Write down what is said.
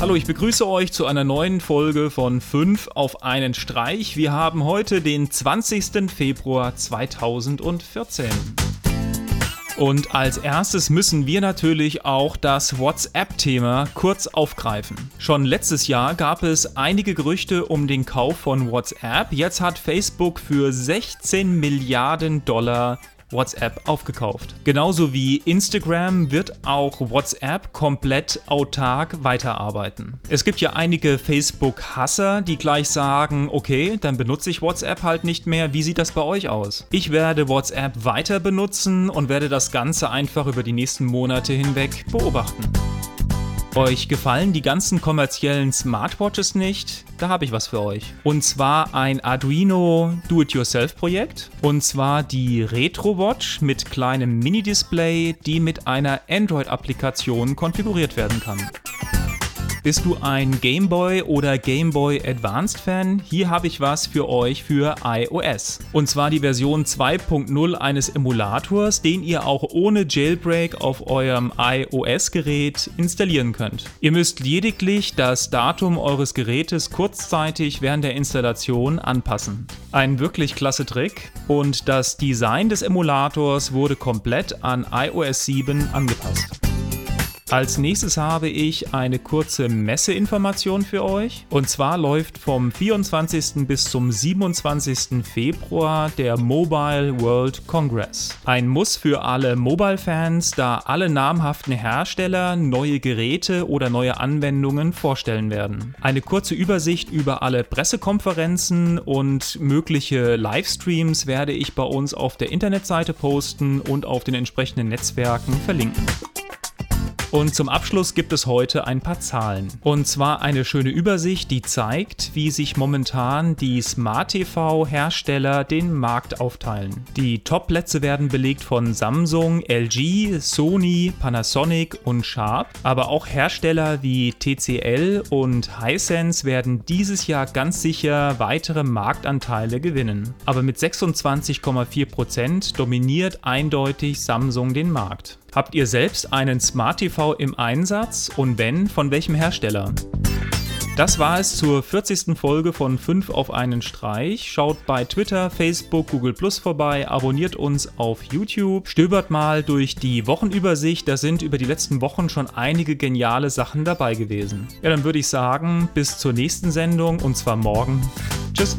Hallo, ich begrüße euch zu einer neuen Folge von 5 auf einen Streich. Wir haben heute den 20. Februar 2014. Und als erstes müssen wir natürlich auch das WhatsApp-Thema kurz aufgreifen. Schon letztes Jahr gab es einige Gerüchte um den Kauf von WhatsApp. Jetzt hat Facebook für 16 Milliarden Dollar WhatsApp aufgekauft. Genauso wie Instagram wird auch WhatsApp komplett autark weiterarbeiten. Es gibt ja einige Facebook-Hasser, die gleich sagen, okay, dann benutze ich WhatsApp halt nicht mehr. Wie sieht das bei euch aus? Ich werde WhatsApp weiter benutzen und werde das Ganze einfach über die nächsten Monate hinweg beobachten. Euch gefallen die ganzen kommerziellen Smartwatches nicht? Da habe ich was für euch. Und zwar ein Arduino Do-it-yourself-Projekt. Und zwar die Retro Watch mit kleinem Mini-Display, die mit einer Android-Applikation konfiguriert werden kann. Bist du ein Game Boy oder Game Boy Advanced Fan? Hier habe ich was für euch für iOS. Und zwar die Version 2.0 eines Emulators, den ihr auch ohne Jailbreak auf eurem iOS-Gerät installieren könnt. Ihr müsst lediglich das Datum eures Gerätes kurzzeitig während der Installation anpassen. Ein wirklich klasse Trick und das Design des Emulators wurde komplett an iOS 7 angepasst. Als nächstes habe ich eine kurze Messeinformation für euch. Und zwar läuft vom 24. bis zum 27. Februar der Mobile World Congress. Ein Muss für alle Mobile-Fans, da alle namhaften Hersteller neue Geräte oder neue Anwendungen vorstellen werden. Eine kurze Übersicht über alle Pressekonferenzen und mögliche Livestreams werde ich bei uns auf der Internetseite posten und auf den entsprechenden Netzwerken verlinken. Und zum Abschluss gibt es heute ein paar Zahlen. Und zwar eine schöne Übersicht, die zeigt, wie sich momentan die Smart TV-Hersteller den Markt aufteilen. Die Top-Plätze werden belegt von Samsung, LG, Sony, Panasonic und Sharp. Aber auch Hersteller wie TCL und Hisense werden dieses Jahr ganz sicher weitere Marktanteile gewinnen. Aber mit 26,4% dominiert eindeutig Samsung den Markt. Habt ihr selbst einen Smart TV im Einsatz und wenn, von welchem Hersteller? Das war es zur 40. Folge von 5 auf einen Streich. Schaut bei Twitter, Facebook, Google Plus vorbei, abonniert uns auf YouTube, stöbert mal durch die Wochenübersicht. Da sind über die letzten Wochen schon einige geniale Sachen dabei gewesen. Ja, dann würde ich sagen, bis zur nächsten Sendung und zwar morgen. Tschüss.